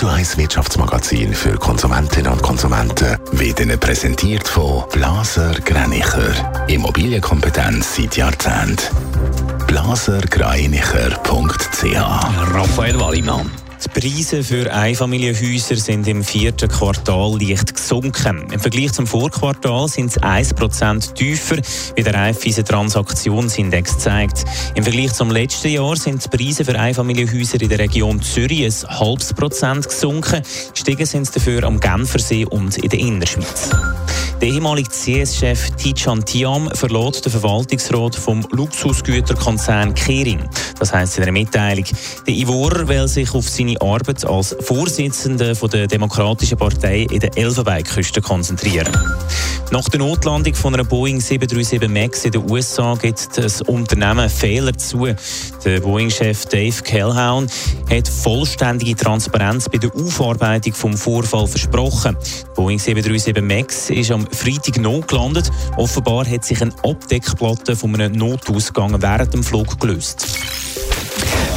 Radio 1 Wirtschaftsmagazin für Konsumentinnen und Konsumenten wird Ihnen präsentiert von Blaser Greinicher. Immobilienkompetenz seit Jahrzehnten. blasergreinicher.ch Raphael Wallimann. Die Preise für Einfamilienhäuser sind im vierten Quartal leicht gesunken. Im Vergleich zum Vorquartal sind sie 1% tiefer, wie der Raiffeisen Transaktionsindex zeigt. Im Vergleich zum letzten Jahr sind die Preise für Einfamilienhäuser in der Region Zürich ein halbes Prozent gesunken. Gestiegen sind sie dafür am Genfersee und in der Innerschweiz. Der ehemalige CS-Chef Tijan Tiam verlot den Verwaltungsrat vom Luxusgüterkonzern Kering. Das heisst in einer Mitteilung, der Ivor will sich auf seine Arbeit als Vorsitzender der Demokratischen Partei in der Elfenbeinküste konzentrieren. Nach der Notlandung von einer Boeing 737 MAX in den USA gibt das Unternehmen Fehler zu. Der Boeing-Chef Dave Calhoun hat vollständige Transparenz bei der Aufarbeitung vom Vorfall versprochen. Die Boeing 737 MAX ist am Freitag notgelandet. Offenbar hat sich eine Abdeckplatte von einem Notausgang während dem Flug gelöst.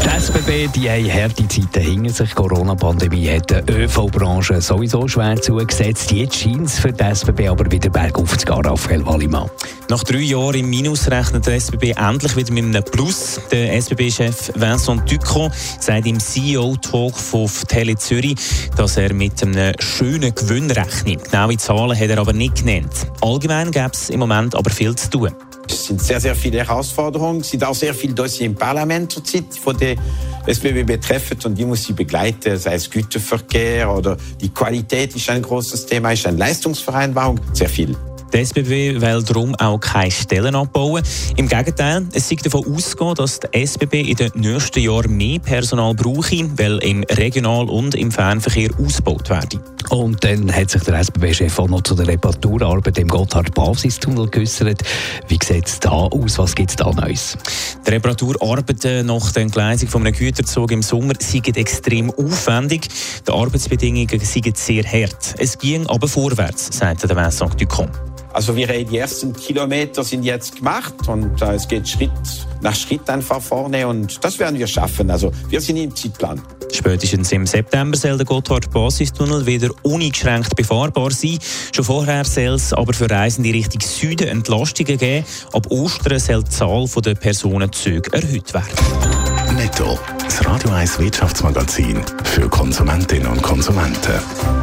Die SBB die haben harte Zeiten hinter sich. Die Corona-Pandemie hat der ÖV-Branche sowieso schwer zugesetzt. Jetzt scheint es für die SBB aber wieder bergauf zu gehen, Raphael Wallimann. Nach drei Jahren im Minus rechnet der SBB endlich wieder mit einem Plus. Der SBB-Chef Vincent Ducron sagt im CEO-Talk von Tele Zürich, dass er mit einem schönen Gewinn rechnet. Genaue Zahlen hat er aber nicht genannt. Allgemein gäbe es im Moment aber viel zu tun. Es sind sehr, sehr viele Herausforderungen. Es sind auch sehr viele Dossiers im Parlament zurzeit, von der SBB betreffen und die muss sie begleiten, sei es Güterverkehr oder die Qualität ist ein großes Thema, ist eine Leistungsvereinbarung, sehr viel. Die SBB will darum auch keine Stellen abbauen. Im Gegenteil, es sieht davon ausgehen, dass die SBB in den nächsten Jahren mehr Personal brauche, weil im Regional- und im Fernverkehr ausgebaut werden. Und dann hat sich der SBB-Chef auch noch zu der Reparaturarbeit im Gotthard-Basistunnel geäußert. Wie sieht es da aus? Was gibt es da Neues? Die Reparaturarbeiten nach der Entgleisung von einem Güterzug im Sommer sind extrem aufwendig. Die Arbeitsbedingungen sind sehr hart. Es ging aber vorwärts, sagte der Vincent Ducon. Also wir die ersten Kilometer sind jetzt gemacht und äh, es geht Schritt nach Schritt einfach vorne und das werden wir schaffen. Also wir sind im Zeitplan. Spätestens im September soll der Gotthard-Basistunnel wieder uneingeschränkt befahrbar sein. Schon vorher soll es aber für Reisende Richtung Süden Entlastungen geben. Ab Ostern soll die Zahl der Personenzüge erhöht werden. Netto, das Radio 1 Wirtschaftsmagazin für Konsumentinnen und Konsumenten.